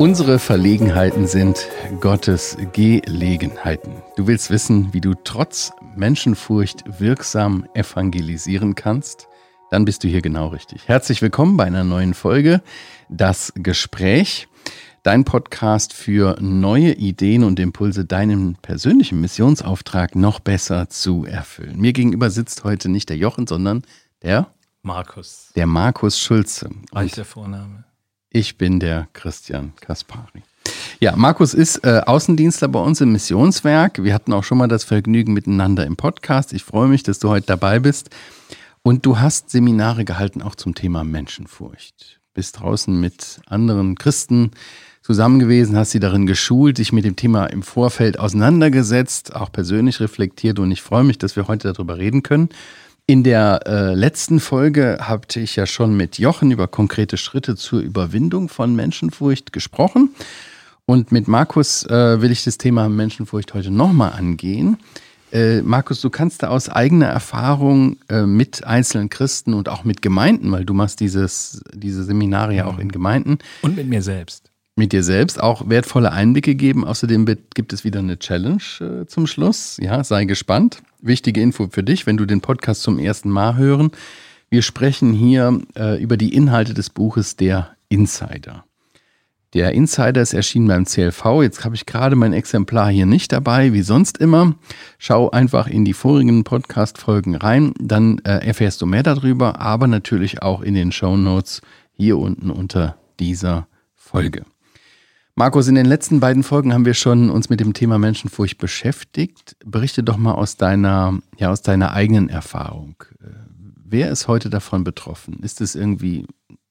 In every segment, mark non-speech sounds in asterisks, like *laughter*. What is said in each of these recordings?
Unsere Verlegenheiten sind Gottes Gelegenheiten. Du willst wissen, wie du trotz Menschenfurcht wirksam evangelisieren kannst? Dann bist du hier genau richtig. Herzlich willkommen bei einer neuen Folge Das Gespräch, dein Podcast für neue Ideen und Impulse, deinen persönlichen Missionsauftrag noch besser zu erfüllen. Mir gegenüber sitzt heute nicht der Jochen, sondern der Markus. Der Markus Schulze. Der Vorname. Ich bin der Christian Kaspari. Ja, Markus ist äh, Außendienstler bei uns im Missionswerk. Wir hatten auch schon mal das Vergnügen miteinander im Podcast. Ich freue mich, dass du heute dabei bist. Und du hast Seminare gehalten auch zum Thema Menschenfurcht. Bist draußen mit anderen Christen zusammen gewesen, hast sie darin geschult, dich mit dem Thema im Vorfeld auseinandergesetzt, auch persönlich reflektiert. Und ich freue mich, dass wir heute darüber reden können. In der äh, letzten Folge hatte ich ja schon mit Jochen über konkrete Schritte zur Überwindung von Menschenfurcht gesprochen. Und mit Markus äh, will ich das Thema Menschenfurcht heute nochmal angehen. Äh, Markus, du kannst da aus eigener Erfahrung äh, mit einzelnen Christen und auch mit Gemeinden, weil du machst dieses, diese Seminare ja auch in Gemeinden. Und mit mir selbst. Mit dir selbst auch wertvolle Einblicke geben. Außerdem gibt es wieder eine Challenge äh, zum Schluss. Ja, sei gespannt wichtige Info für dich, wenn du den Podcast zum ersten Mal hören. Wir sprechen hier äh, über die Inhalte des Buches Der Insider. Der Insider ist erschienen beim CLV. Jetzt habe ich gerade mein Exemplar hier nicht dabei, wie sonst immer. Schau einfach in die vorigen Podcast-Folgen rein, dann äh, erfährst du mehr darüber, aber natürlich auch in den Show Notes hier unten unter dieser Folge. Markus, in den letzten beiden Folgen haben wir schon uns mit dem Thema Menschenfurcht beschäftigt. Berichte doch mal aus deiner, ja, aus deiner eigenen Erfahrung. Äh, wer ist heute davon betroffen? Ist es irgendwie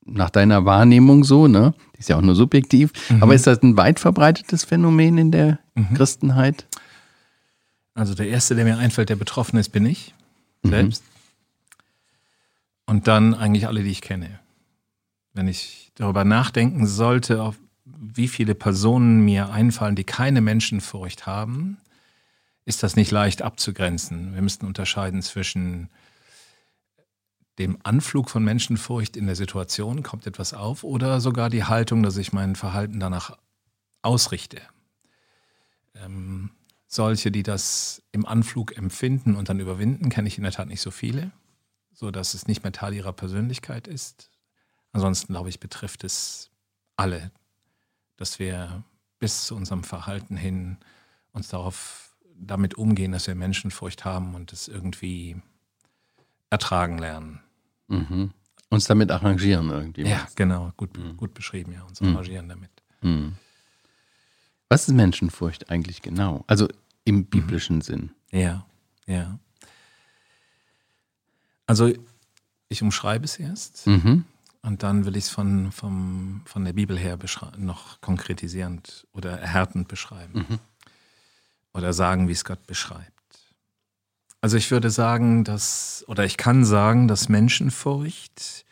nach deiner Wahrnehmung so, ne? Die ist ja auch nur subjektiv. Mhm. Aber ist das ein weit verbreitetes Phänomen in der mhm. Christenheit? Also der erste, der mir einfällt, der betroffen ist, bin ich mhm. selbst. Und dann eigentlich alle, die ich kenne. Wenn ich darüber nachdenken sollte, auf wie viele Personen mir einfallen, die keine Menschenfurcht haben, ist das nicht leicht abzugrenzen. Wir müssten unterscheiden zwischen dem Anflug von Menschenfurcht in der Situation, kommt etwas auf, oder sogar die Haltung, dass ich mein Verhalten danach ausrichte. Ähm, solche, die das im Anflug empfinden und dann überwinden, kenne ich in der Tat nicht so viele, so dass es nicht mehr Teil ihrer Persönlichkeit ist. Ansonsten glaube ich, betrifft es alle, dass wir bis zu unserem Verhalten hin uns darauf damit umgehen, dass wir Menschenfurcht haben und es irgendwie ertragen lernen. Mhm. Uns damit arrangieren irgendwie. Ja, genau, gut, mhm. gut beschrieben, ja, uns mhm. arrangieren damit. Mhm. Was ist Menschenfurcht eigentlich genau? Also im mhm. biblischen Sinn. Ja, ja. Also ich umschreibe es erst. Mhm. Und dann will ich es von, von der Bibel her noch konkretisierend oder erhärtend beschreiben. Mhm. Oder sagen, wie es Gott beschreibt. Also ich würde sagen, dass, oder ich kann sagen, dass Menschenfurcht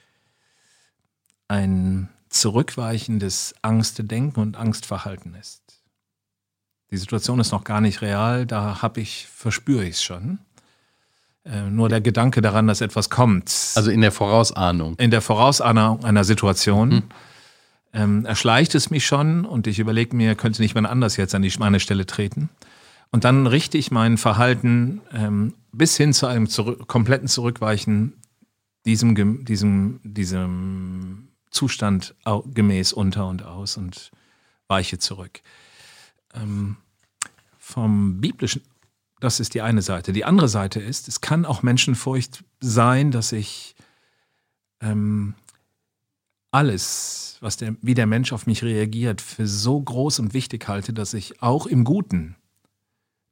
ein zurückweichendes Angstdenken und Angstverhalten ist. Die Situation ist noch gar nicht real, da habe ich, verspüre ich es schon. Äh, nur der Gedanke daran, dass etwas kommt. Also in der Vorausahnung. In der Vorausahnung einer Situation. Mhm. Ähm, erschleicht es mich schon und ich überlege mir, könnte nicht jemand anders jetzt an die, meine Stelle treten. Und dann richte ich mein Verhalten ähm, bis hin zu einem zurück, kompletten Zurückweichen diesem, diesem, diesem Zustand gemäß unter und aus und weiche zurück. Ähm, vom biblischen das ist die eine Seite. Die andere Seite ist, es kann auch Menschenfurcht sein, dass ich ähm, alles, was der, wie der Mensch auf mich reagiert, für so groß und wichtig halte, dass ich auch im Guten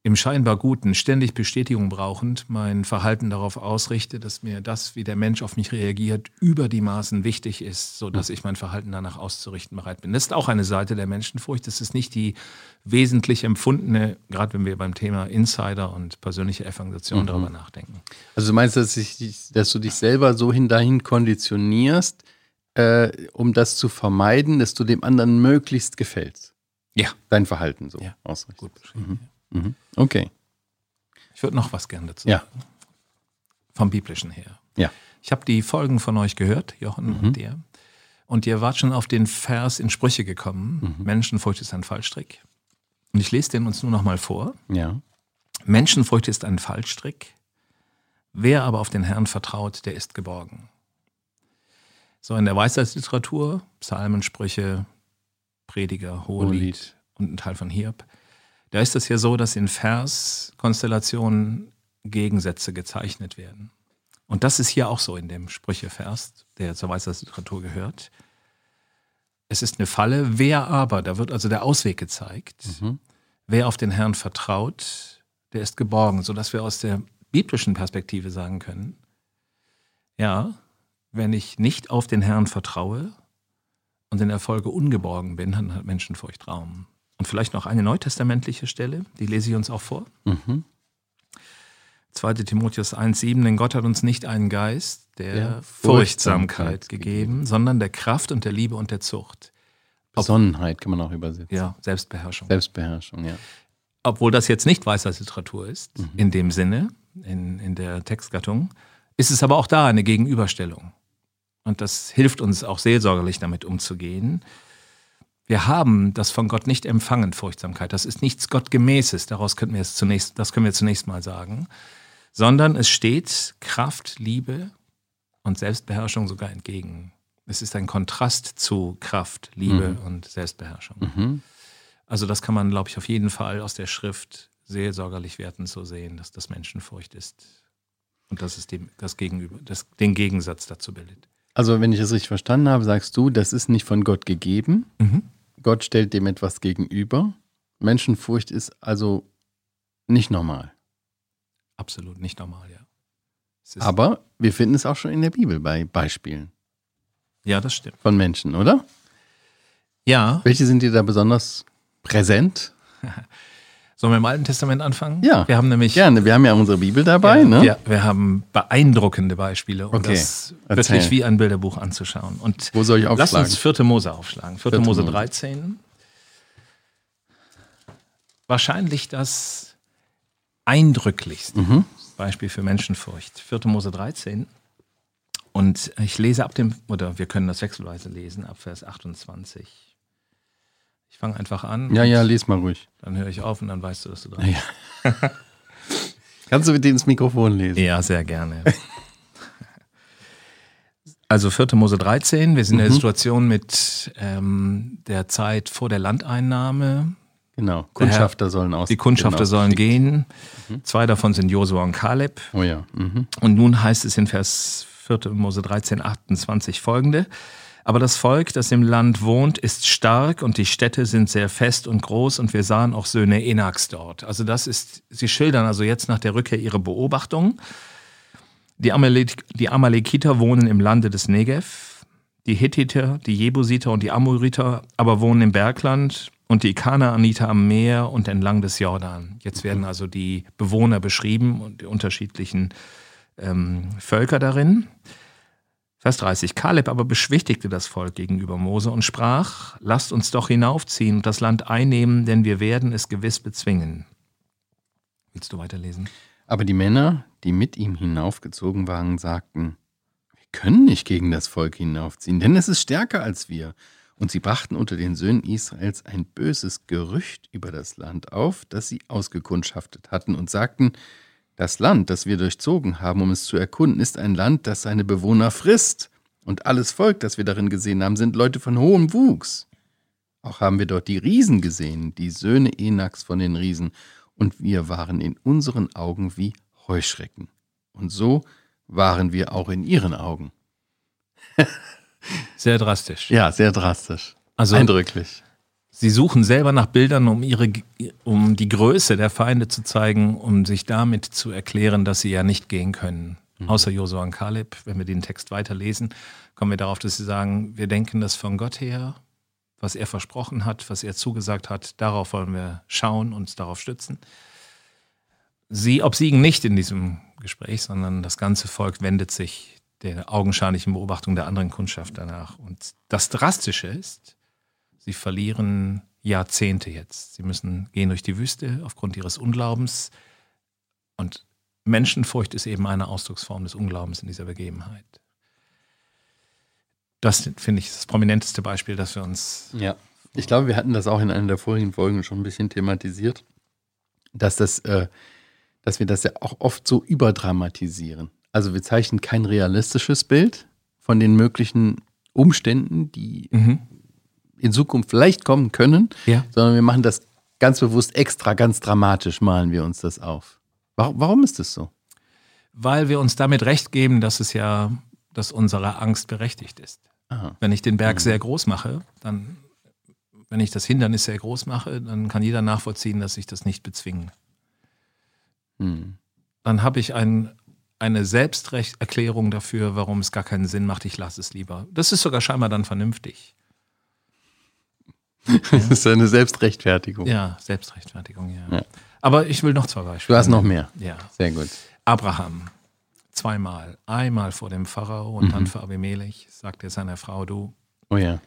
im scheinbar Guten, ständig Bestätigung brauchend, mein Verhalten darauf ausrichte, dass mir das, wie der Mensch auf mich reagiert, über die Maßen wichtig ist, sodass ich mein Verhalten danach auszurichten bereit bin. Das ist auch eine Seite der Menschenfurcht. Das ist nicht die wesentlich empfundene, gerade wenn wir beim Thema Insider und persönliche Evangelisation mhm. darüber nachdenken. Also du meinst, dass, ich, dass du dich selber so hin dahin konditionierst, äh, um das zu vermeiden, dass du dem anderen möglichst gefällst? Ja. Dein Verhalten so ja. ausrichtest. Gut beschrieben. Mhm. Mhm. Okay. Ich würde noch was gerne dazu ja. sagen. vom biblischen her. Ja. Ich habe die Folgen von euch gehört, Jochen Mhm. und dir. Und ihr wart schon auf den Vers in Sprüche gekommen. Menschenfurcht ist ein Fallstrick. Und ich lese den uns nur noch mal vor. Ja. Menschenfurcht ist ein Fallstrick. Wer aber auf den Herrn vertraut, der ist geborgen. So in der Weisheitsliteratur, Psalmen, Sprüche, Prediger, Hohelied Hohelied. und ein Teil von Hiob, da ist es ja so, dass in Verskonstellationen Gegensätze gezeichnet werden. Und das ist hier auch so in dem Sprüchevers, der zur Weisheitsliteratur gehört. Es ist eine Falle, wer aber, da wird also der Ausweg gezeigt, Mhm. wer auf den Herrn vertraut, der ist geborgen, sodass wir aus der biblischen Perspektive sagen können, ja, wenn ich nicht auf den Herrn vertraue und in der Folge ungeborgen bin, dann hat Menschenfurcht Raum. Und vielleicht noch eine neutestamentliche Stelle, die lese ich uns auch vor. Mhm. 2. Timotheus 1,7, denn Gott hat uns nicht einen Geist der, Der Furchtsamkeit Furchtsamkeit gegeben, sondern der Kraft und der Liebe und der Zucht. Besonnenheit kann man auch übersetzen. Ja, Selbstbeherrschung. Selbstbeherrschung, ja. Obwohl das jetzt nicht Weisheitsliteratur ist, in dem Sinne, in, in der Textgattung, ist es aber auch da eine Gegenüberstellung. Und das hilft uns auch seelsorgerlich damit umzugehen. Wir haben das von Gott nicht empfangen, Furchtsamkeit. Das ist nichts Gottgemäßes. Daraus könnten wir es zunächst, das können wir zunächst mal sagen. Sondern es steht Kraft, Liebe und Selbstbeherrschung sogar entgegen. Es ist ein Kontrast zu Kraft, Liebe und Selbstbeherrschung. Mhm. Also das kann man, glaube ich, auf jeden Fall aus der Schrift seelsorgerlich wertend so sehen, dass das Menschenfurcht ist und dass es dem, das Gegenüber, das, den Gegensatz dazu bildet. Also, wenn ich es richtig verstanden habe, sagst du, das ist nicht von Gott gegeben. Mhm. Gott stellt dem etwas gegenüber. Menschenfurcht ist also nicht normal. Absolut nicht normal, ja. Aber wir finden es auch schon in der Bibel bei Beispielen ja, das stimmt. von Menschen, oder? Ja, Welche sind dir da besonders präsent? *laughs* sollen wir im Alten Testament anfangen? Ja, Wir haben nämlich Gerne, wir haben ja unsere Bibel dabei, ja, ne? wir, wir haben beeindruckende Beispiele, um Okay, das erzähl. wirklich wie ein Bilderbuch anzuschauen. Und Wo soll ich Lass aufschlagen? uns 4. Mose aufschlagen. 4. 4. Mose Mose. 13. Wahrscheinlich das eindrücklichste Mhm. Beispiel für Menschenfurcht. 4. Mose 13. Und ich lese ab dem, oder wir können das wechselweise lesen, ab Vers 28. Ich fange einfach an. Ja, ja, lies mal ruhig. Dann höre ich auf und dann weißt du, dass du dran bist. Ja. *laughs* Kannst du mit ins Mikrofon lesen? Ja, sehr gerne. *laughs* Also 4. Mose 13, wir sind in der Situation mit ähm, der Zeit vor der Landeinnahme. Genau. Kundschafter sollen aus. Die Kundschafter genau. sollen gehen. Zwei davon sind Josua und Kaleb. Oh ja. Mhm. Und nun heißt es in Vers 4. Mose 13, 28 folgende. Aber das Volk, das im Land wohnt, ist stark und die Städte sind sehr fest und groß und wir sahen auch Söhne Enaks dort. Also das ist, sie schildern also jetzt nach der Rückkehr ihre Beobachtungen. Die, Amalek, die Amalekiter wohnen im Lande des Negev, die Hittiter, die Jebusiter und die Amoriter aber wohnen im Bergland und die Kanaaniter am Meer und entlang des Jordan. Jetzt werden also die Bewohner beschrieben und die unterschiedlichen ähm, Völker darin. Vers 30. Kaleb aber beschwichtigte das Volk gegenüber Mose und sprach, lasst uns doch hinaufziehen und das Land einnehmen, denn wir werden es gewiss bezwingen. Willst du weiterlesen? Aber die Männer, die mit ihm hinaufgezogen waren, sagten, wir können nicht gegen das Volk hinaufziehen, denn es ist stärker als wir. Und sie brachten unter den Söhnen Israels ein böses Gerücht über das Land auf, das sie ausgekundschaftet hatten, und sagten, das Land, das wir durchzogen haben, um es zu erkunden, ist ein Land, das seine Bewohner frisst. Und alles Volk, das wir darin gesehen haben, sind Leute von hohem Wuchs. Auch haben wir dort die Riesen gesehen, die Söhne Enaks von den Riesen, und wir waren in unseren Augen wie Heuschrecken. Und so waren wir auch in ihren Augen. Sehr drastisch. Ja, sehr drastisch. Also Eindrücklich. Sie suchen selber nach Bildern, um, ihre, um die Größe der Feinde zu zeigen, um sich damit zu erklären, dass sie ja nicht gehen können. Außer Josua und Kaleb, wenn wir den Text weiterlesen, kommen wir darauf, dass sie sagen, wir denken das von Gott her, was er versprochen hat, was er zugesagt hat, darauf wollen wir schauen, uns darauf stützen. Sie obsiegen nicht in diesem Gespräch, sondern das ganze Volk wendet sich der augenscheinlichen Beobachtung der anderen Kundschaft danach. Und das Drastische ist, sie verlieren Jahrzehnte jetzt. Sie müssen gehen durch die Wüste aufgrund ihres Unglaubens. Und Menschenfurcht ist eben eine Ausdrucksform des Unglaubens in dieser Begebenheit. Das finde ich das prominenteste Beispiel, dass wir uns. Ja, ich glaube, wir hatten das auch in einer der vorigen Folgen schon ein bisschen thematisiert, dass, das, äh, dass wir das ja auch oft so überdramatisieren. Also wir zeichnen kein realistisches Bild von den möglichen Umständen, die mhm. In Zukunft vielleicht kommen können, ja. sondern wir machen das ganz bewusst extra, ganz dramatisch, malen wir uns das auf. Warum, warum ist das so? Weil wir uns damit recht geben, dass es ja, dass unsere Angst berechtigt ist. Aha. Wenn ich den Berg mhm. sehr groß mache, dann, wenn ich das Hindernis sehr groß mache, dann kann jeder nachvollziehen, dass ich das nicht bezwingen. Mhm. Dann habe ich ein, eine Selbsterklärung dafür, warum es gar keinen Sinn macht, ich lasse es lieber. Das ist sogar scheinbar dann vernünftig. *laughs* Das ist eine Selbstrechtfertigung. Ja, Selbstrechtfertigung, ja. ja. Aber ich will noch zwei Beispiele. Du hast noch mehr. Ja. Sehr gut. Abraham, zweimal. Einmal vor dem Pharao und mhm. dann für Abimelech, sagt er seiner Frau, du. Oh ja.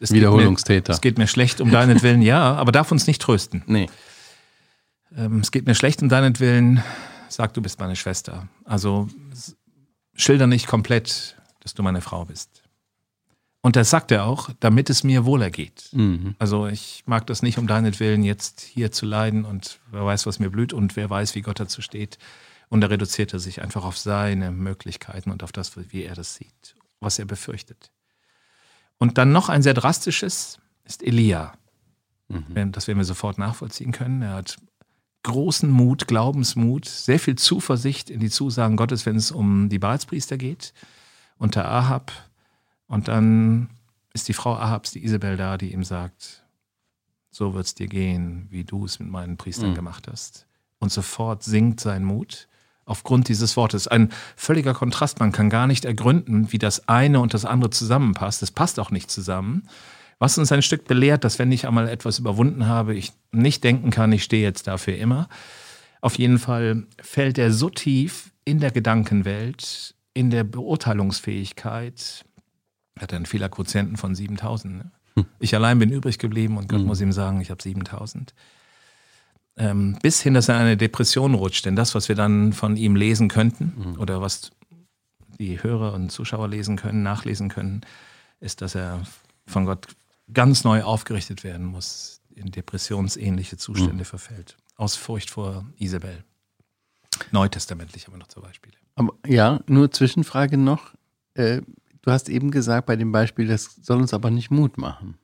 Wiederholungstäter. es geht mir schlecht um deinetwillen, ja, aber darf uns nicht trösten. Nee. Ähm, es geht mir schlecht um deinetwillen, sag, du bist meine Schwester. Also schilder nicht komplett, dass du meine Frau bist. Und das sagt er auch, damit es mir wohler geht. Mhm. Also ich mag das nicht um deinetwillen jetzt hier zu leiden und wer weiß, was mir blüht und wer weiß, wie Gott dazu steht. Und da reduziert er sich einfach auf seine Möglichkeiten und auf das, wie er das sieht, was er befürchtet. Und dann noch ein sehr drastisches ist Elia. Mhm. Das werden wir sofort nachvollziehen können. Er hat großen Mut, Glaubensmut, sehr viel Zuversicht in die Zusagen Gottes, wenn es um die Baalspriester geht. Unter Ahab und dann ist die Frau Ahabs, die Isabel, da, die ihm sagt, so wird es dir gehen, wie du es mit meinen Priestern mhm. gemacht hast. Und sofort sinkt sein Mut aufgrund dieses Wortes. Ein völliger Kontrast. Man kann gar nicht ergründen, wie das eine und das andere zusammenpasst. Es passt auch nicht zusammen. Was uns ein Stück belehrt, dass wenn ich einmal etwas überwunden habe, ich nicht denken kann, ich stehe jetzt dafür immer. Auf jeden Fall fällt er so tief in der Gedankenwelt, in der Beurteilungsfähigkeit, hat einen Fehlerquotienten von 7000. Ne? Hm. Ich allein bin übrig geblieben und Gott hm. muss ihm sagen, ich habe 7000. Ähm, bis hin, dass er in eine Depression rutscht. Denn das, was wir dann von ihm lesen könnten hm. oder was die Hörer und Zuschauer lesen können, nachlesen können, ist, dass er von Gott ganz neu aufgerichtet werden muss, in depressionsähnliche Zustände hm. verfällt. Aus Furcht vor Isabel. Neutestamentlich aber noch zwei Beispiele. Aber, ja, nur Zwischenfrage noch. Äh, Du hast eben gesagt bei dem Beispiel, das soll uns aber nicht Mut machen.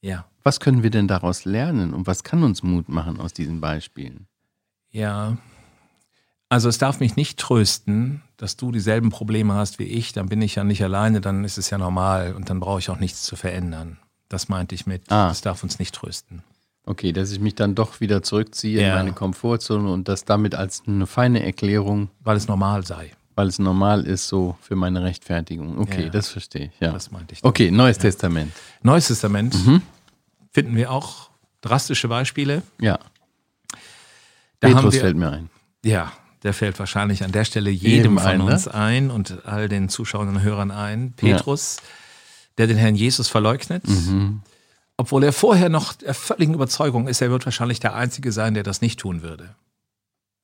Ja. Was können wir denn daraus lernen und was kann uns Mut machen aus diesen Beispielen? Ja, also es darf mich nicht trösten, dass du dieselben Probleme hast wie ich, dann bin ich ja nicht alleine, dann ist es ja normal und dann brauche ich auch nichts zu verändern. Das meinte ich mit, ah. das darf uns nicht trösten. Okay, dass ich mich dann doch wieder zurückziehe ja. in meine Komfortzone und das damit als eine feine Erklärung. Weil es normal sei weil es normal ist, so für meine Rechtfertigung. Okay, ja, das verstehe ich. Ja. Das meinte ich. Dann. Okay, Neues ja. Testament. Neues Testament mhm. finden wir auch drastische Beispiele. Ja. Da Petrus wir, fällt mir ein. Ja, der fällt wahrscheinlich an der Stelle jedem, jedem von ein, uns ne? ein und all den Zuschauern und Hörern ein. Petrus, ja. der den Herrn Jesus verleugnet. Mhm. Obwohl er vorher noch der völligen Überzeugung ist, er wird wahrscheinlich der Einzige sein, der das nicht tun würde.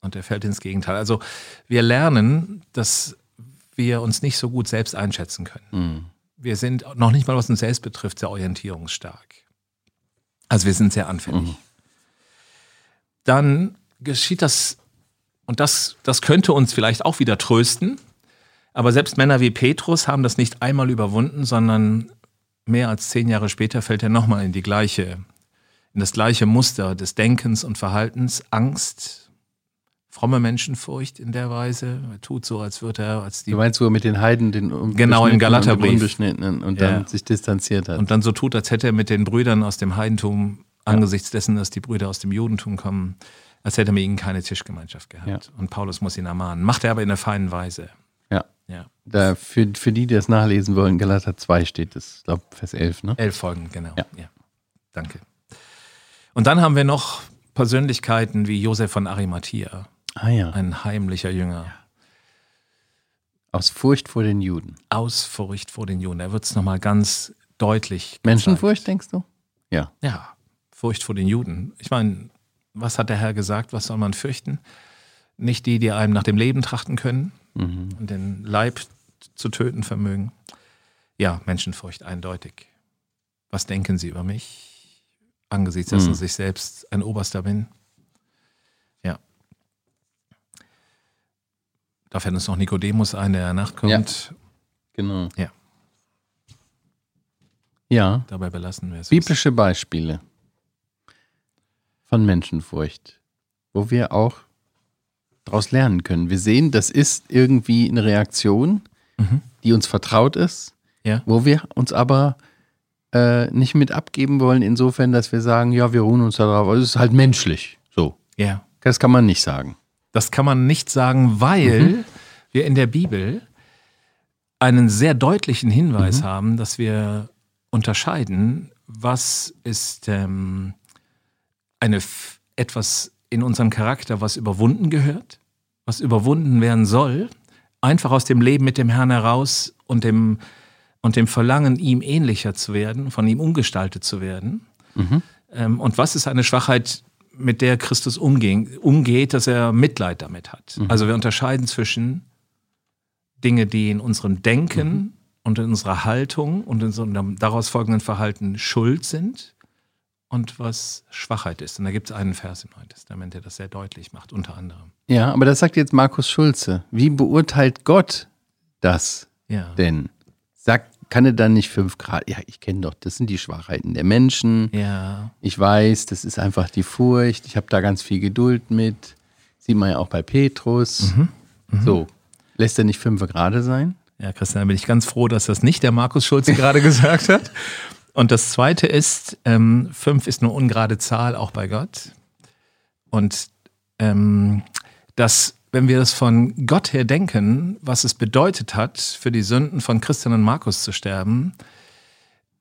Und er fällt ins Gegenteil. Also wir lernen, dass wir uns nicht so gut selbst einschätzen können. Mhm. Wir sind noch nicht mal, was uns selbst betrifft, sehr orientierungsstark. Also wir sind sehr anfällig. Mhm. Dann geschieht das, und das, das könnte uns vielleicht auch wieder trösten, aber selbst Männer wie Petrus haben das nicht einmal überwunden, sondern mehr als zehn Jahre später fällt er nochmal in die gleiche, in das gleiche Muster des Denkens und Verhaltens, Angst, fromme Menschenfurcht in der Weise. Er tut so, als würde er als die. Du meinst, wo er mit den Heiden den genau im Galaterbrief unbeschnittenen und dann ja. sich distanziert hat. Und dann so tut, als hätte er mit den Brüdern aus dem Heidentum ja. angesichts dessen, dass die Brüder aus dem Judentum kommen, als hätte er mit ihnen keine Tischgemeinschaft gehabt. Ja. Und Paulus muss ihn ermahnen. Macht er aber in einer feinen Weise. Ja. ja. Da für, für die, die das nachlesen wollen, Galater 2 steht es, ich glaube Vers 11, ne? 11 Folgen, genau. Ja. ja. Danke. Und dann haben wir noch Persönlichkeiten wie Josef von Arimathea. Ah ja. Ein heimlicher Jünger. Aus Furcht vor den Juden. Aus Furcht vor den Juden. Da wird es nochmal ganz deutlich. Gezeigt. Menschenfurcht, denkst du? Ja. Ja, Furcht vor den Juden. Ich meine, was hat der Herr gesagt? Was soll man fürchten? nicht die, die einem nach dem Leben trachten können mhm. und den Leib zu töten vermögen. Ja, Menschenfurcht eindeutig. Was denken Sie über mich? Angesichts dessen, mhm. dass ich selbst ein Oberster bin. Da fällt uns noch Nikodemus ein, der nachkommt. Ja. Genau. Ja. Ja. Dabei belassen wir es. Biblische Beispiele von Menschenfurcht, wo wir auch daraus lernen können. Wir sehen, das ist irgendwie eine Reaktion, mhm. die uns vertraut ist, ja. wo wir uns aber äh, nicht mit abgeben wollen, insofern, dass wir sagen, ja, wir ruhen uns darauf. Also es ist halt menschlich. So. Ja. Das kann man nicht sagen. Das kann man nicht sagen, weil mhm. wir in der Bibel einen sehr deutlichen Hinweis mhm. haben, dass wir unterscheiden, was ist ähm, eine etwas in unserem Charakter, was überwunden gehört, was überwunden werden soll, einfach aus dem Leben mit dem Herrn heraus und dem, und dem Verlangen, ihm ähnlicher zu werden, von ihm umgestaltet zu werden. Mhm. Ähm, und was ist eine Schwachheit, mit der Christus umging, umgeht, dass er Mitleid damit hat. Mhm. Also wir unterscheiden zwischen Dinge, die in unserem Denken mhm. und in unserer Haltung und in unserem daraus folgenden Verhalten Schuld sind und was Schwachheit ist. Und da gibt es einen Vers im Neuen Testament, der das sehr deutlich macht, unter anderem. Ja, aber das sagt jetzt Markus Schulze. Wie beurteilt Gott das ja. denn? Sagt, kann er dann nicht fünf Grad? Ja, ich kenne doch, das sind die Schwachheiten der Menschen. Ja. Ich weiß, das ist einfach die Furcht. Ich habe da ganz viel Geduld mit. Sieht man ja auch bei Petrus. Mhm. Mhm. So, lässt er nicht fünf gerade sein? Ja, Christian, da bin ich ganz froh, dass das nicht der Markus Schulze *laughs* gerade gesagt hat. Und das zweite ist, ähm, fünf ist eine ungerade Zahl, auch bei Gott. Und ähm, dass, wenn wir das von Gott her denken, was es bedeutet hat, für die Sünden von Christian und Markus zu sterben,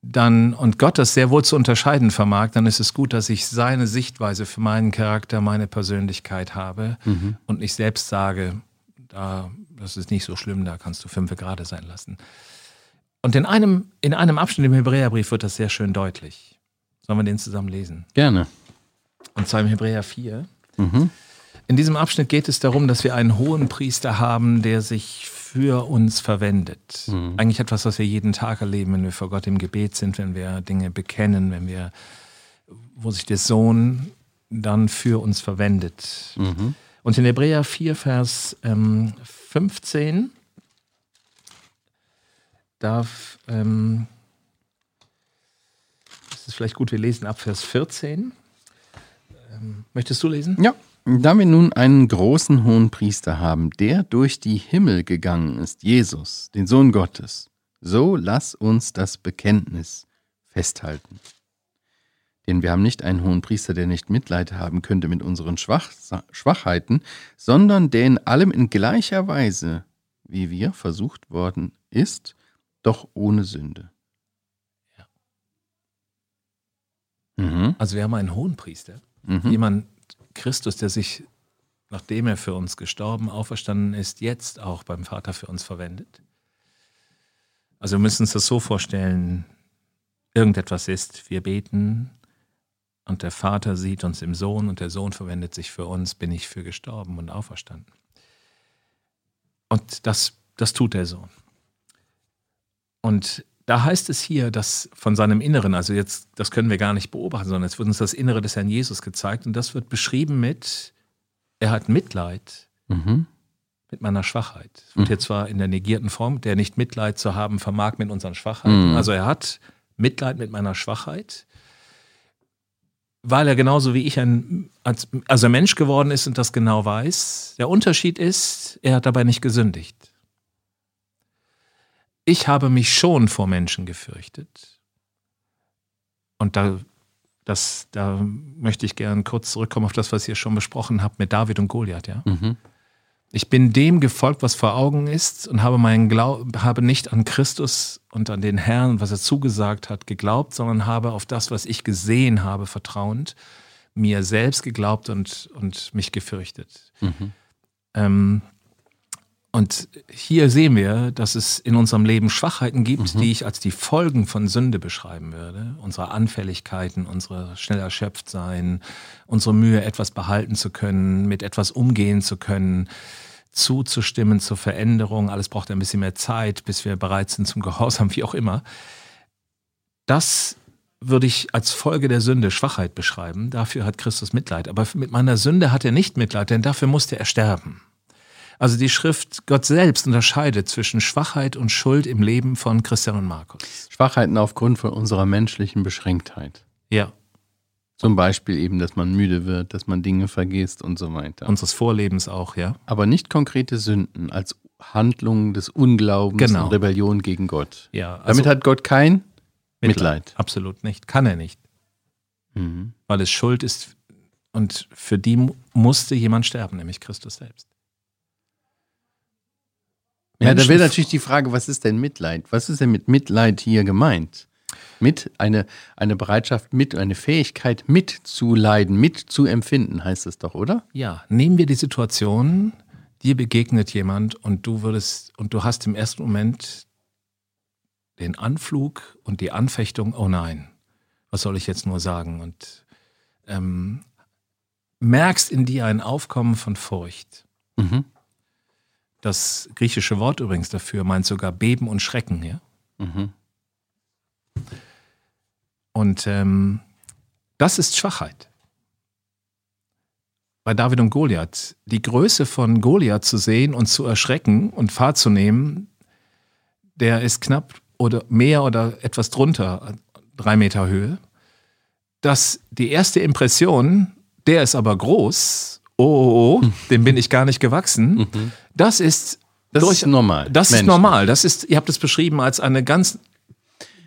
dann und Gott das sehr wohl zu unterscheiden vermag, dann ist es gut, dass ich seine Sichtweise für meinen Charakter, meine Persönlichkeit habe mhm. und nicht selbst sage, da, das ist nicht so schlimm, da kannst du fünf gerade sein lassen. Und in einem, in einem Abschnitt im Hebräerbrief wird das sehr schön deutlich. Sollen wir den zusammen lesen? Gerne. Und zwar im Hebräer 4. Mhm. In diesem Abschnitt geht es darum, dass wir einen hohen Priester haben, der sich für uns verwendet. Mhm. Eigentlich etwas, was wir jeden Tag erleben, wenn wir vor Gott im Gebet sind, wenn wir Dinge bekennen, wenn wir, wo sich der Sohn dann für uns verwendet. Mhm. Und in Hebräer 4, Vers ähm, 15 darf, ähm, es ist vielleicht gut, wir lesen ab Vers 14. Ähm, möchtest du lesen? Ja. Da wir nun einen großen hohen Priester haben, der durch die Himmel gegangen ist, Jesus, den Sohn Gottes, so lass uns das Bekenntnis festhalten. Denn wir haben nicht einen hohen Priester, der nicht Mitleid haben könnte mit unseren Schwach Schwachheiten, sondern der in allem in gleicher Weise, wie wir versucht worden ist, doch ohne Sünde. Ja. Mhm. Also wir haben einen hohen Priester, mhm. jemand Christus, der sich, nachdem er für uns gestorben, auferstanden ist, jetzt auch beim Vater für uns verwendet. Also wir müssen uns das so vorstellen, irgendetwas ist, wir beten und der Vater sieht uns im Sohn und der Sohn verwendet sich für uns, bin ich für gestorben und auferstanden. Und das, das tut der Sohn. Und da heißt es hier, dass von seinem Inneren, also jetzt, das können wir gar nicht beobachten, sondern es wird uns das Innere des Herrn Jesus gezeigt und das wird beschrieben mit, er hat Mitleid mhm. mit meiner Schwachheit. Wird mhm. hier zwar in der negierten Form, der nicht Mitleid zu haben vermag mit unseren Schwachheiten. Mhm. Also er hat Mitleid mit meiner Schwachheit, weil er genauso wie ich ein, als, also ein Mensch geworden ist und das genau weiß. Der Unterschied ist, er hat dabei nicht gesündigt ich habe mich schon vor Menschen gefürchtet. Und da, das, da möchte ich gerne kurz zurückkommen auf das, was ihr schon besprochen habt mit David und Goliath, ja. Mhm. Ich bin dem gefolgt, was vor Augen ist und habe meinen Glaub, habe nicht an Christus und an den Herrn, was er zugesagt hat, geglaubt, sondern habe auf das, was ich gesehen habe, vertrauend, mir selbst geglaubt und, und mich gefürchtet. Mhm. Ähm, Und hier sehen wir, dass es in unserem Leben Schwachheiten gibt, mhm. die ich als die Folgen von Sünde beschreiben würde. Unsere Anfälligkeiten, unsere schnell erschöpft sein, unsere Mühe, etwas behalten zu können, mit etwas umgehen zu können, zuzustimmen zur Veränderung. Alles braucht ein bisschen mehr Zeit, bis wir bereit sind zum Gehorsam, wie auch immer. Das würde ich als Folge der Sünde Schwachheit beschreiben. Dafür hat Christus Mitleid. Aber mit meiner Sünde hat er nicht Mitleid, denn dafür musste er sterben. Also die Schrift Gott selbst unterscheidet zwischen Schwachheit und Schuld im Leben von Christian und Markus. Schwachheiten aufgrund von unserer menschlichen Beschränktheit. Ja. Zum Beispiel eben, dass man müde wird, dass man Dinge vergisst und so weiter. Unseres Vorlebens auch, ja. Aber nicht konkrete Sünden als Handlungen des Unglaubens genau. und Rebellion gegen Gott. Ja, also Damit hat Gott kein Mitleid. Mitleid. Absolut nicht. Kann er nicht. Mhm. Weil es Schuld ist und für die musste jemand sterben, nämlich Christus selbst. Ja, da wäre natürlich die Frage, was ist denn Mitleid? Was ist denn mit Mitleid hier gemeint? Mit eine, eine Bereitschaft, mit, eine Fähigkeit mitzuleiden, mitzuempfinden, heißt es doch, oder? Ja, nehmen wir die Situation, dir begegnet jemand und du würdest, und du hast im ersten Moment den Anflug und die Anfechtung, oh nein, was soll ich jetzt nur sagen? Und ähm, merkst in dir ein Aufkommen von Furcht. Mhm. Das griechische Wort übrigens dafür meint sogar Beben und Schrecken. Ja? Mhm. Und ähm, das ist Schwachheit. Bei David und Goliath, die Größe von Goliath zu sehen und zu erschrecken und Fahrt zu nehmen, der ist knapp oder mehr oder etwas drunter, drei Meter Höhe. Dass die erste Impression, der ist aber groß, oh, oh, oh, dem bin ich gar nicht gewachsen. Mhm. Das ist das durch, ist normal. Das Mensch. ist normal. Das ist, ihr habt es beschrieben als eine ganz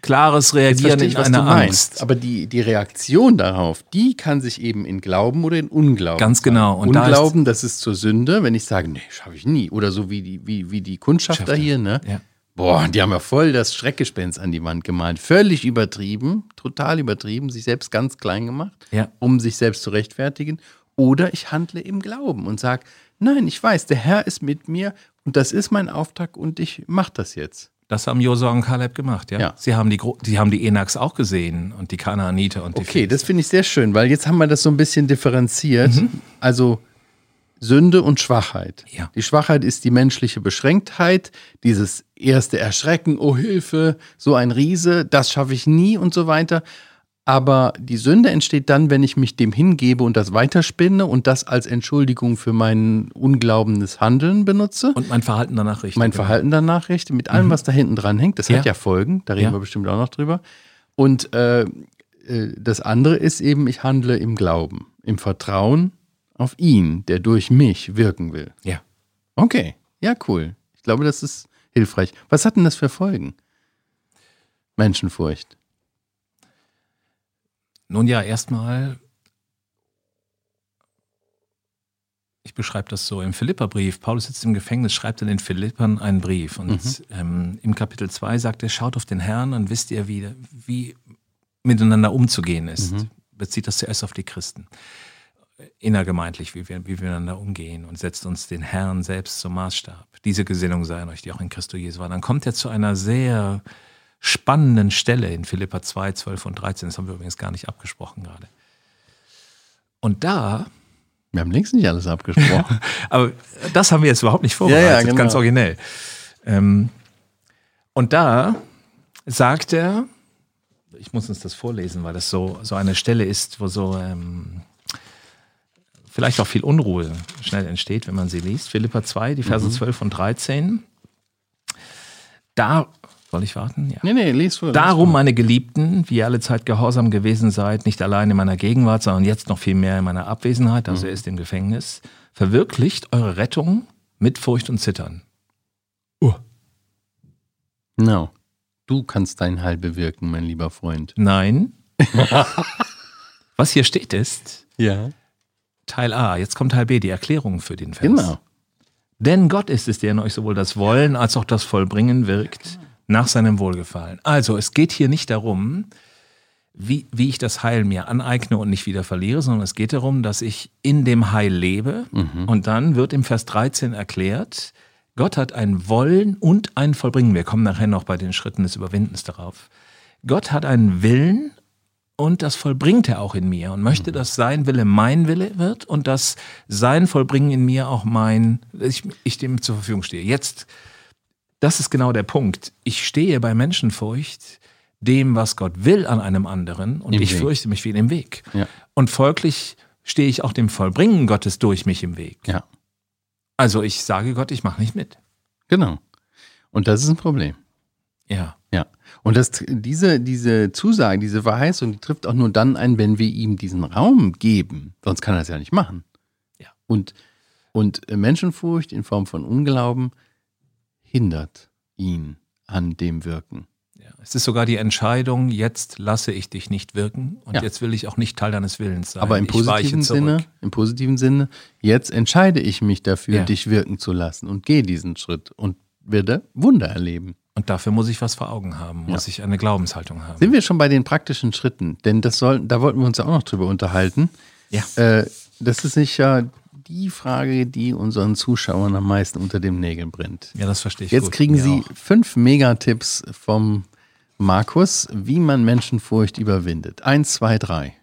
klares Reagieren ich, in einer Angst. Aber die, die Reaktion darauf, die kann sich eben in Glauben oder in Unglauben. Ganz genau. Und Unglauben, da das ist zur Sünde, wenn ich sage, nee, schaffe ich nie. Oder so wie die, wie, wie die Kundschafter Schafter. hier, ne? Ja. Boah, die haben ja voll das Schreckgespenst an die Wand gemalt. Völlig übertrieben, total übertrieben, sich selbst ganz klein gemacht, ja. um sich selbst zu rechtfertigen. Oder ich handle im Glauben und sage, nein, ich weiß, der Herr ist mit mir und das ist mein Auftrag und ich mache das jetzt. Das haben Josua und Kaleb gemacht, ja. ja. Sie haben die, die haben die Enaks auch gesehen und die Kanaaniter und die Okay, Philister. das finde ich sehr schön, weil jetzt haben wir das so ein bisschen differenziert. Mhm. Also Sünde und Schwachheit. Ja. Die Schwachheit ist die menschliche Beschränktheit, dieses erste Erschrecken, oh Hilfe, so ein Riese, das schaffe ich nie und so weiter. Aber die Sünde entsteht dann, wenn ich mich dem hingebe und das weiterspinne und das als Entschuldigung für mein unglaubendes Handeln benutze. Und mein Verhalten danach richte. Mein genau. Verhalten danach richte, mit allem, mhm. was da hinten dran hängt. Das ja. hat ja Folgen, da reden ja. wir bestimmt auch noch drüber. Und äh, äh, das andere ist eben, ich handle im Glauben, im Vertrauen auf ihn, der durch mich wirken will. Ja. Okay, ja, cool. Ich glaube, das ist hilfreich. Was hat denn das für Folgen? Menschenfurcht. Nun ja, erstmal, ich beschreibe das so im Philipperbrief. Paulus sitzt im Gefängnis, schreibt in den Philippern einen Brief. Und mhm. ähm, im Kapitel 2 sagt er, schaut auf den Herrn und wisst ihr, wie, wie miteinander umzugehen ist. Mhm. Bezieht das zuerst auf die Christen. Innergemeindlich, wie wir, wie wir miteinander umgehen und setzt uns den Herrn selbst zum Maßstab. Diese Gesinnung sei an euch, die auch in Christo Jesu war. Dann kommt er zu einer sehr spannenden Stelle in Philippa 2, 12 und 13. Das haben wir übrigens gar nicht abgesprochen gerade. Und da. Wir haben links nicht alles abgesprochen. *laughs* aber das haben wir jetzt überhaupt nicht vorbereitet, ja, ja, genau. ganz originell. Ähm, und da sagt er, ich muss uns das vorlesen, weil das so, so eine Stelle ist, wo so ähm, vielleicht auch viel Unruhe schnell entsteht, wenn man sie liest. Philippa 2, die Verse mhm. 12 und 13. Da soll ich warten? Ja. Nee, nee, lies vor. Darum, meine Geliebten, wie ihr alle Zeit gehorsam gewesen seid, nicht allein in meiner Gegenwart, sondern jetzt noch viel mehr in meiner Abwesenheit, also mhm. er ist im Gefängnis, verwirklicht eure Rettung mit Furcht und Zittern. Uh. No. Du kannst dein Heil bewirken, mein lieber Freund. Nein. *laughs* Was hier steht ist ja. Teil A. Jetzt kommt Teil B, die Erklärung für den Vers. Genau. Denn Gott ist es, der in euch sowohl das Wollen als auch das Vollbringen wirkt nach seinem Wohlgefallen. Also es geht hier nicht darum, wie, wie ich das Heil mir aneigne und nicht wieder verliere, sondern es geht darum, dass ich in dem Heil lebe. Mhm. Und dann wird im Vers 13 erklärt, Gott hat ein Wollen und ein Vollbringen. Wir kommen nachher noch bei den Schritten des Überwindens darauf. Gott hat einen Willen und das vollbringt er auch in mir und möchte, dass sein Wille mein Wille wird und dass sein Vollbringen in mir auch mein, ich, ich dem zur Verfügung stehe. Jetzt, das ist genau der Punkt. Ich stehe bei Menschenfurcht dem, was Gott will an einem anderen und Im ich Weg. fürchte mich wie in dem Weg. Ja. Und folglich stehe ich auch dem Vollbringen Gottes durch mich im Weg. Ja, Also ich sage Gott, ich mache nicht mit. genau. Und das ist ein Problem. Ja. Ja. Und das, diese, diese Zusage, diese Verheißung, die trifft auch nur dann ein, wenn wir ihm diesen Raum geben. Sonst kann er es ja nicht machen. Ja. Und, und Menschenfurcht in Form von Unglauben hindert ihn an dem Wirken. ja. Es ist sogar die Entscheidung, jetzt lasse ich dich nicht wirken und Ja. jetzt will ich auch nicht Teil deines Willens sein. Aber im positiven. Sinne, im positiven Sinne, jetzt entscheide ich mich dafür, Ja. dich wirken zu lassen und gehe diesen Schritt und werde Wunder erleben. Und dafür muss ich was vor Augen haben, muss ich eine Glaubenshaltung haben. Sind wir schon bei den praktischen Schritten? Denn das soll, da wollten wir uns ja auch noch drüber unterhalten. Ja. Äh, das ist sicher die Frage, die unseren Zuschauern am meisten unter den Nägeln brennt. Ja, das verstehe ich Jetzt gut. kriegen Mir Sie auch. fünf Megatipps vom Markus, wie man Menschenfurcht überwindet. Eins, zwei, drei.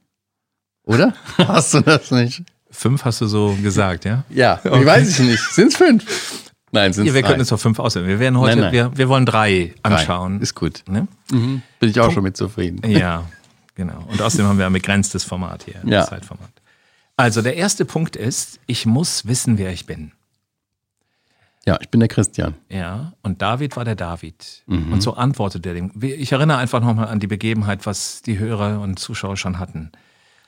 Oder? *laughs* Hast du das nicht? Fünf hast du so gesagt, ja? Ja, Okay. ich weiß ich nicht. Sind es fünf? Nein, sind Ja, es wir drei. könnten es auf fünf auswählen. Wir werden heute, Nein, nein. Wir, wir wollen drei Drei. anschauen. Ist gut. Ne? Mhm. Bin ich auch schon mit zufrieden. Ja, genau. Und außerdem haben wir ein begrenztes Format hier, ein Ja. Zeitformat. Also der erste Punkt ist, ich muss wissen, wer ich bin. Ja, ich bin der Christian. Ja, und David war der David. Mhm. Und so antwortet er dem. Ich erinnere einfach nochmal an die Begebenheit, was die Hörer und Zuschauer schon hatten.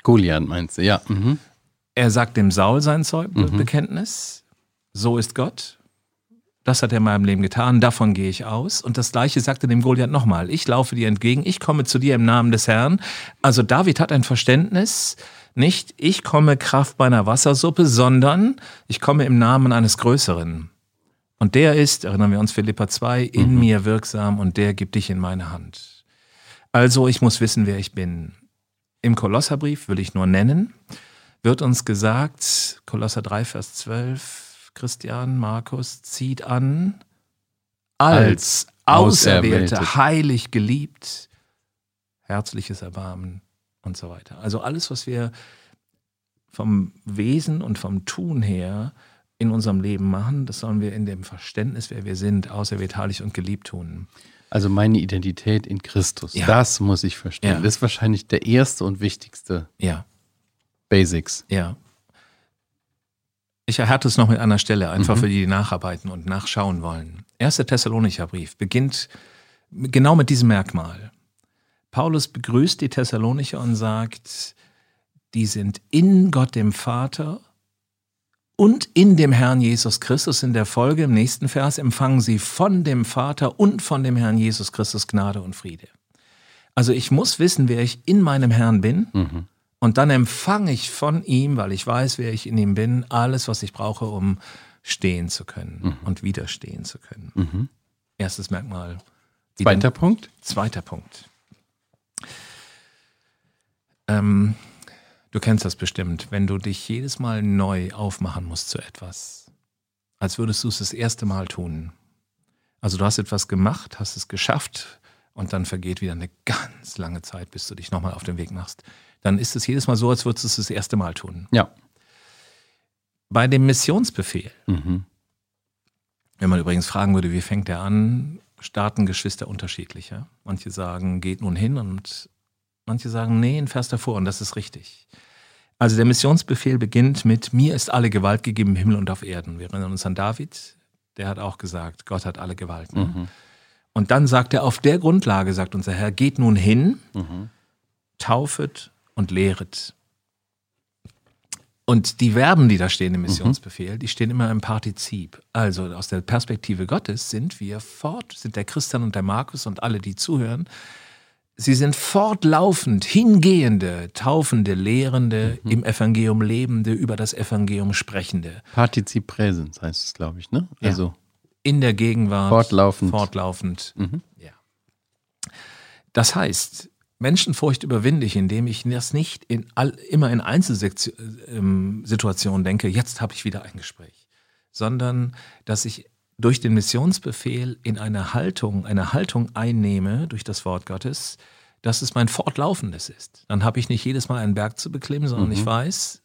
Goliath meinst du? Ja. Mhm. Er sagt dem Saul sein Zeug Bekenntnis. So ist Gott. Das hat er in meinem Leben getan. Davon gehe ich aus. Und das Gleiche sagte dem Goliath nochmal. Ich laufe dir entgegen. Ich komme zu dir im Namen des Herrn. Also David hat ein Verständnis. Nicht, ich komme Kraft bei einer Wassersuppe, sondern ich komme im Namen eines Größeren. Und der ist, erinnern wir uns Philippa 2, in mir wirksam und der gibt dich in meine Hand. Also ich muss wissen, wer ich bin. Im Kolosserbrief will ich nur nennen, wird uns gesagt, Kolosser 3, Vers 12, Christian, Markus, zieht an, als Auserwählte, Auserwählte. heilig geliebt, herzliches Erbarmen und so weiter. Also alles, was wir vom Wesen und vom Tun her in unserem Leben machen, das sollen wir in dem Verständnis, wer wir sind, auserwählt, heilig und geliebt tun. Also meine Identität in Christus. Ja. Das muss ich verstehen. Ja. Das ist wahrscheinlich der erste und wichtigste Ja, Basics. ja. Ich erhärte es noch mit einer Stelle, einfach Mhm. für die, die nacharbeiten und nachschauen wollen. Erster Thessalonicher Brief beginnt genau mit diesem Merkmal. Paulus begrüßt die Thessalonicher und sagt, die sind in Gott dem Vater und in dem Herrn Jesus Christus. In der Folge im nächsten Vers empfangen sie von dem Vater und von dem Herrn Jesus Christus Gnade und Friede. Also ich muss wissen, wer ich in meinem Herrn bin. Mhm. Und dann empfange ich von ihm, weil ich weiß, wer ich in ihm bin, alles, was ich brauche, um stehen zu können und widerstehen zu können. Mhm. Erstes Merkmal. Zweiter Punkt. Zweiter Punkt. Ähm, du kennst das bestimmt, wenn du dich jedes Mal neu aufmachen musst zu etwas, als würdest du es das erste Mal tun. Also du hast etwas gemacht, hast es geschafft und dann vergeht wieder eine ganz lange Zeit, bis du dich nochmal auf den Weg machst. Dann ist es jedes Mal so, als würdest du es das erste Mal tun. Ja. Bei dem Missionsbefehl, Mhm. wenn man übrigens fragen würde, wie fängt er an, starten Geschwister unterschiedlicher. Manche sagen, geht nun hin und manche sagen, nee, ein Vers davor und das ist richtig. Also der Missionsbefehl beginnt mit, mir ist alle Gewalt gegeben im Himmel und auf Erden. Wir erinnern uns an David, der hat auch gesagt, Gott hat alle Gewalt. Ne? Mhm. Und dann sagt er, auf der Grundlage, sagt unser Herr, geht nun hin, Mhm. taufet und lehret. Und die Verben, die da stehen im Missionsbefehl, die stehen immer im Partizip. Also aus der Perspektive Gottes sind wir fort, sind der Christian und der Markus und alle, die zuhören, sie sind fortlaufend hingehende, taufende, lehrende, im Evangelium lebende, über das Evangelium sprechende. Partizip Präsens heißt es, glaube ich, ne? Ja. Also In der Gegenwart. Fortlaufend. Fortlaufend. Mhm. Ja. Das heißt, Menschenfurcht überwinde ich, indem ich das nicht in all, immer in Einzelsituationen denke, jetzt habe ich wieder ein Gespräch, sondern dass ich durch den Missionsbefehl in eine Haltung, eine Haltung einnehme durch das Wort Gottes, dass es mein fortlaufendes ist. Dann habe ich nicht jedes Mal einen Berg zu beklimmen, sondern mhm. ich weiß,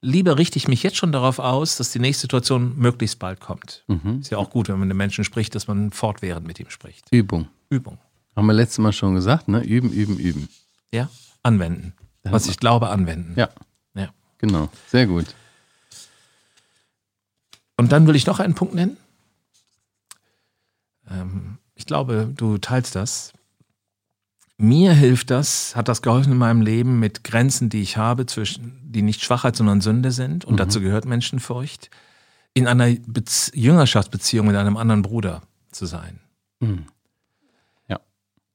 lieber richte ich mich jetzt schon darauf aus, dass die nächste Situation möglichst bald kommt. Mhm. Ist ja auch gut, wenn man mit einem Menschen spricht, dass man fortwährend mit ihm spricht. Übung. Übung. Haben wir letztes Mal schon gesagt, ne? Üben, üben, üben. Ja, anwenden. Was ich glaube, anwenden. Ja. Ja. Genau. Sehr gut. Und dann will ich noch einen Punkt nennen. Ähm, ich glaube, du teilst das. Mir hilft das, hat das geholfen in meinem Leben mit Grenzen, die ich habe, zwischen, die nicht Schwachheit, sondern Sünde sind. Und mhm. dazu gehört Menschenfurcht, in einer Bez Jüngerschaftsbeziehung mit einem anderen Bruder zu sein. Mhm. Ja.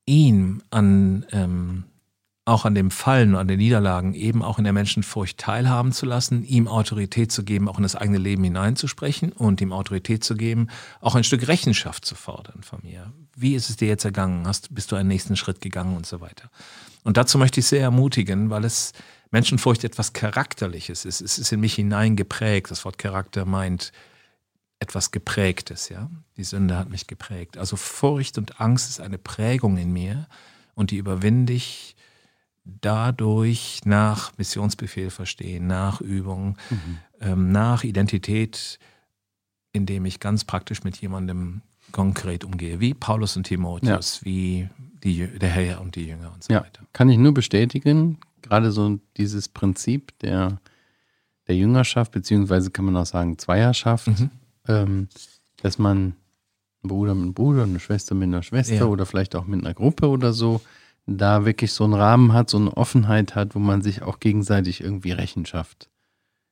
Ihn an ähm, auch an dem Fallen, an den Niederlagen eben auch in der Menschenfurcht teilhaben zu lassen, ihm Autorität zu geben, auch in das eigene Leben hineinzusprechen und ihm Autorität zu geben, auch ein Stück Rechenschaft zu fordern von mir. Wie ist es dir jetzt ergangen? Hast, bist du einen nächsten Schritt gegangen und so weiter? Und dazu möchte ich sehr ermutigen, weil es Menschenfurcht etwas Charakterliches ist. Es ist in mich hineingeprägt. Das Wort Charakter meint etwas Geprägtes, ja. Die Sünde hat mich geprägt. Also Furcht und Angst ist eine Prägung in mir und die überwinde ich dadurch nach Missionsbefehl verstehen, nach Übung, mhm. ähm, nach Identität, indem ich ganz praktisch mit jemandem konkret umgehe, wie Paulus und Timotheus, ja. wie die, der Herr und die Jünger und so ja, weiter. Kann ich nur bestätigen, gerade so dieses Prinzip der, der Jüngerschaft, beziehungsweise kann man auch sagen Zweierschaft, mhm. ähm, dass man einen Bruder mit einem Bruder, eine Schwester mit einer Schwester ja. oder vielleicht auch mit einer Gruppe oder so da wirklich so einen Rahmen hat, so eine Offenheit hat, wo man sich auch gegenseitig irgendwie Rechenschaft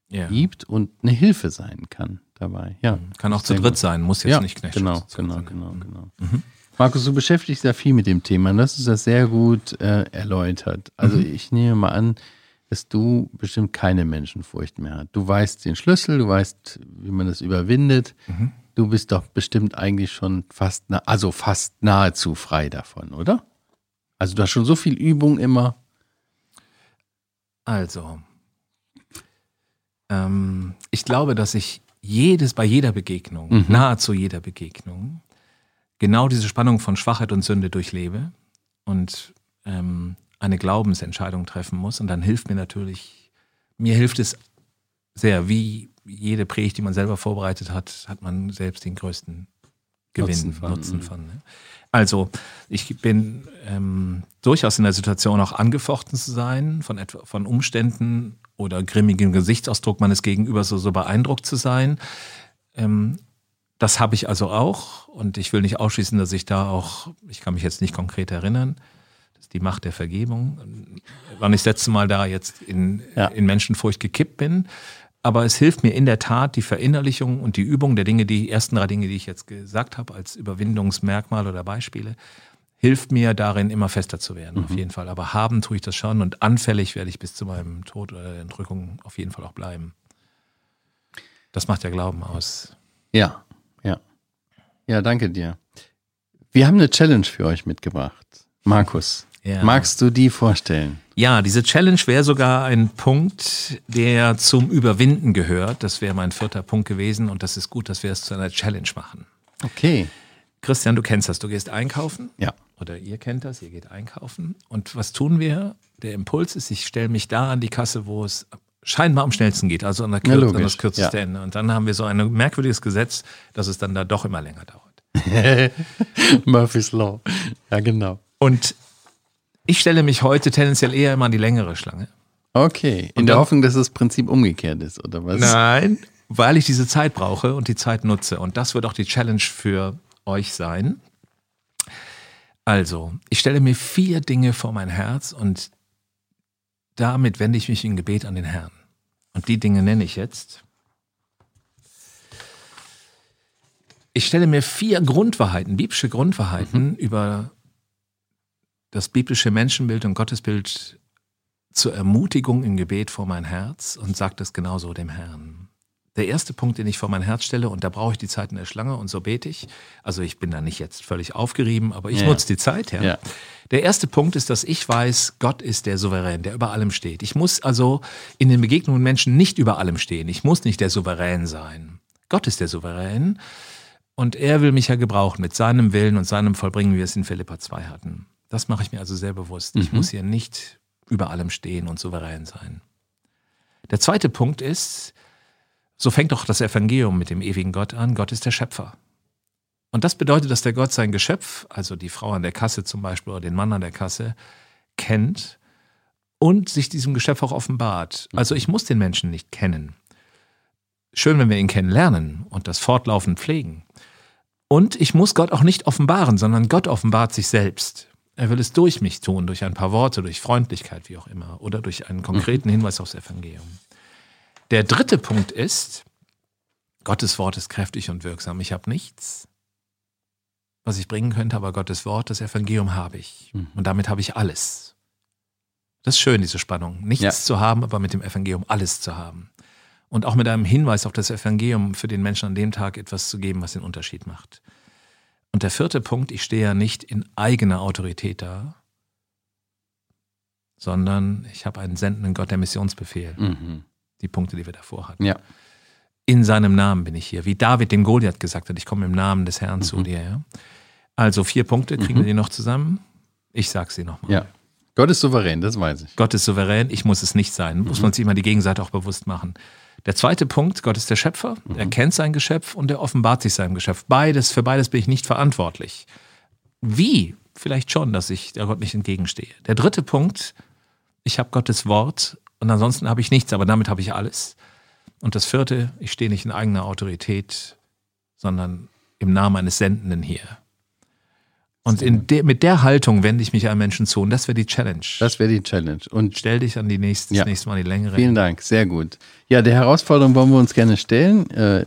ja. gibt und eine Hilfe sein kann dabei. Ja, mhm. kann auch zu dritt gut. sein, muss jetzt ja, nicht Knecht Genau, genau, genau, genau. Mhm. Markus, du beschäftigst ja viel mit dem Thema und das ist ja sehr gut äh, erläutert. Also mhm. ich nehme mal an, dass du bestimmt keine Menschenfurcht mehr hast. Du weißt den Schlüssel, du weißt, wie man das überwindet. Mhm. Du bist doch bestimmt eigentlich schon fast, also fast nahezu frei davon, oder? Also du hast schon so viel Übung immer. Also, ähm, ich glaube, dass ich jedes, bei jeder Begegnung, mhm. nahezu jeder Begegnung, genau diese Spannung von Schwachheit und Sünde durchlebe und ähm, eine Glaubensentscheidung treffen muss. Und dann hilft mir natürlich, mir hilft es sehr, wie jede Predigt, die man selber vorbereitet hat, hat man selbst den größten Gewinn, Nutzen von. Nutzen von ne? Also, ich bin ähm, durchaus in der Situation, auch angefochten zu sein von, etwa, von Umständen oder grimmigem Gesichtsausdruck meines Gegenübers so, so beeindruckt zu sein. Ähm, das habe ich also auch und ich will nicht ausschließen, dass ich da auch, ich kann mich jetzt nicht konkret erinnern, das ist die Macht der Vergebung, wann ich das letzte Mal da jetzt in, ja. in Menschenfurcht gekippt bin aber es hilft mir in der Tat die Verinnerlichung und die Übung der Dinge, die ersten drei Dinge, die ich jetzt gesagt habe, als Überwindungsmerkmal oder Beispiele, hilft mir darin, immer fester zu werden, mhm. auf jeden Fall. Aber haben tue ich das schon und anfällig werde ich bis zu meinem Tod oder der Entrückung auf jeden Fall auch bleiben. Das macht ja Glauben aus. Ja, ja. Ja, danke dir. Wir haben eine Challenge für euch mitgebracht. Markus, ja. magst du die vorstellen? Ja, diese Challenge wäre sogar ein Punkt, der zum Überwinden gehört. Das wäre mein vierter Punkt gewesen und das ist gut, dass wir es zu einer Challenge machen. Okay. Christian, du kennst das. Du gehst einkaufen. Ja. Oder ihr kennt das, ihr geht einkaufen. Und was tun wir? Der Impuls ist, ich stelle mich da an die Kasse, wo es scheinbar am schnellsten geht, also an, der Kür an das kürzeste ja. Ende. Und dann haben wir so ein merkwürdiges Gesetz, dass es dann da doch immer länger dauert. *laughs* Murphy's Law. Ja, genau. Und ich stelle mich heute tendenziell eher immer an die längere Schlange. Okay, in und der Hoffnung, dass das Prinzip umgekehrt ist, oder was? Nein, weil ich diese Zeit brauche und die Zeit nutze. Und das wird auch die Challenge für euch sein. Also, ich stelle mir vier Dinge vor mein Herz und damit wende ich mich in Gebet an den Herrn. Und die Dinge nenne ich jetzt. Ich stelle mir vier Grundwahrheiten, biblische Grundwahrheiten mhm. über das biblische Menschenbild und Gottesbild zur Ermutigung im Gebet vor mein Herz und sage das genauso dem Herrn. Der erste Punkt, den ich vor mein Herz stelle, und da brauche ich die Zeit in der Schlange und so bete ich. Also ich bin da nicht jetzt völlig aufgerieben, aber ich ja. nutze die Zeit, ja. ja. Der erste Punkt ist, dass ich weiß, Gott ist der Souverän, der über allem steht. Ich muss also in den Begegnungen mit Menschen nicht über allem stehen. Ich muss nicht der Souverän sein. Gott ist der Souverän. Und er will mich ja gebrauchen mit seinem Willen und seinem Vollbringen, wie wir es in Philippa 2 hatten. Das mache ich mir also sehr bewusst. Ich Mhm. muss hier nicht über allem stehen und souverän sein. Der zweite Punkt ist, so fängt doch das Evangelium mit dem ewigen Gott an. Gott ist der Schöpfer. Und das bedeutet, dass der Gott sein Geschöpf, also die Frau an der Kasse zum Beispiel oder den Mann an der Kasse, kennt und sich diesem Geschöpf auch offenbart. Also ich muss den Menschen nicht kennen. Schön, wenn wir ihn kennenlernen und das fortlaufend pflegen. Und ich muss Gott auch nicht offenbaren, sondern Gott offenbart sich selbst. Er will es durch mich tun, durch ein paar Worte, durch Freundlichkeit, wie auch immer, oder durch einen konkreten Hinweis aufs Evangelium. Der dritte Punkt ist, Gottes Wort ist kräftig und wirksam. Ich habe nichts, was ich bringen könnte, aber Gottes Wort, das Evangelium habe ich. Mhm. Und damit habe ich alles. Das ist schön, diese Spannung. Nichts Ja. zu haben, aber mit dem Evangelium alles zu haben. Und auch mit einem Hinweis auf das Evangelium für den Menschen an dem Tag etwas zu geben, was den Unterschied macht. Und der vierte Punkt, ich stehe ja nicht in eigener Autorität da, sondern ich habe einen sendenden Gott, der Missionsbefehl. Mhm. Die Punkte, die wir davor hatten. Ja. In seinem Namen bin ich hier. Wie David dem Goliath gesagt hat, ich komme im Namen des Herrn zu Mhm. dir. Ja? Also vier Punkte, kriegen Mhm. wir die noch zusammen? Ich sag sie nochmal. Ja. Gott ist souverän, das weiß ich. Gott ist souverän, ich muss es nicht sein. Muss man sich immer die Gegenseite auch bewusst machen. Der zweite Punkt, Gott ist der Schöpfer, er kennt sein Geschöpf und er offenbart sich seinem Geschöpf. Beides, für beides bin ich nicht verantwortlich. Wie? Vielleicht schon, dass ich der Gott nicht entgegenstehe. Der dritte Punkt, ich habe Gottes Wort und ansonsten habe ich nichts, aber damit habe ich alles. Und das vierte, ich stehe nicht in eigener Autorität, sondern im Namen eines Sendenden hier. Und de, mit der Haltung wende ich mich an Menschen zu und das wäre die Challenge. Das wäre die Challenge. Und Stell dich an die nächste, Ja. das nächste Mal die längere. Vielen Dank, sehr gut. Ja, der Herausforderung wollen wir uns gerne stellen. äh,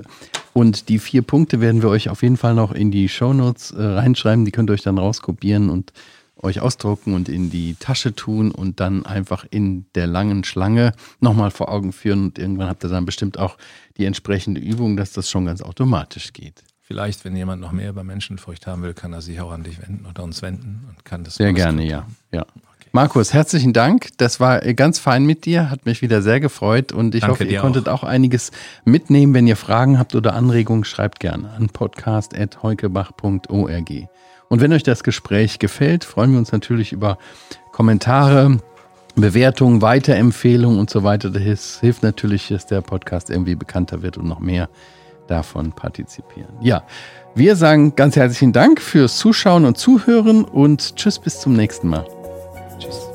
Und die vier Punkte werden wir euch auf jeden Fall noch in die Shownotes äh, reinschreiben. Die könnt ihr euch dann rauskopieren und euch ausdrucken und in die Tasche tun und dann einfach in der langen Schlange nochmal vor Augen führen. Und irgendwann habt ihr dann bestimmt auch die entsprechende Übung, dass das schon ganz automatisch geht. Vielleicht, wenn jemand noch mehr über Menschenfurcht haben will, kann er sich auch an dich wenden oder uns wenden und kann das Sehr gerne, ja. ja. Markus, herzlichen Dank. Das war äh, ganz fein mit dir, hat mich wieder sehr gefreut und ich Danke hoffe, ihr konntet auch. einiges mitnehmen. Wenn ihr Fragen habt oder Anregungen, schreibt gerne an podcast.heukebach.org. Und wenn euch das Gespräch gefällt, freuen wir uns natürlich über Kommentare, Bewertungen, Weiterempfehlungen und so weiter. Das hilft natürlich, dass der Podcast irgendwie bekannter wird und noch mehr davon partizipieren. Ja, wir sagen ganz herzlichen Dank fürs Zuschauen und Zuhören und tschüss bis zum nächsten Mal. Tschüss.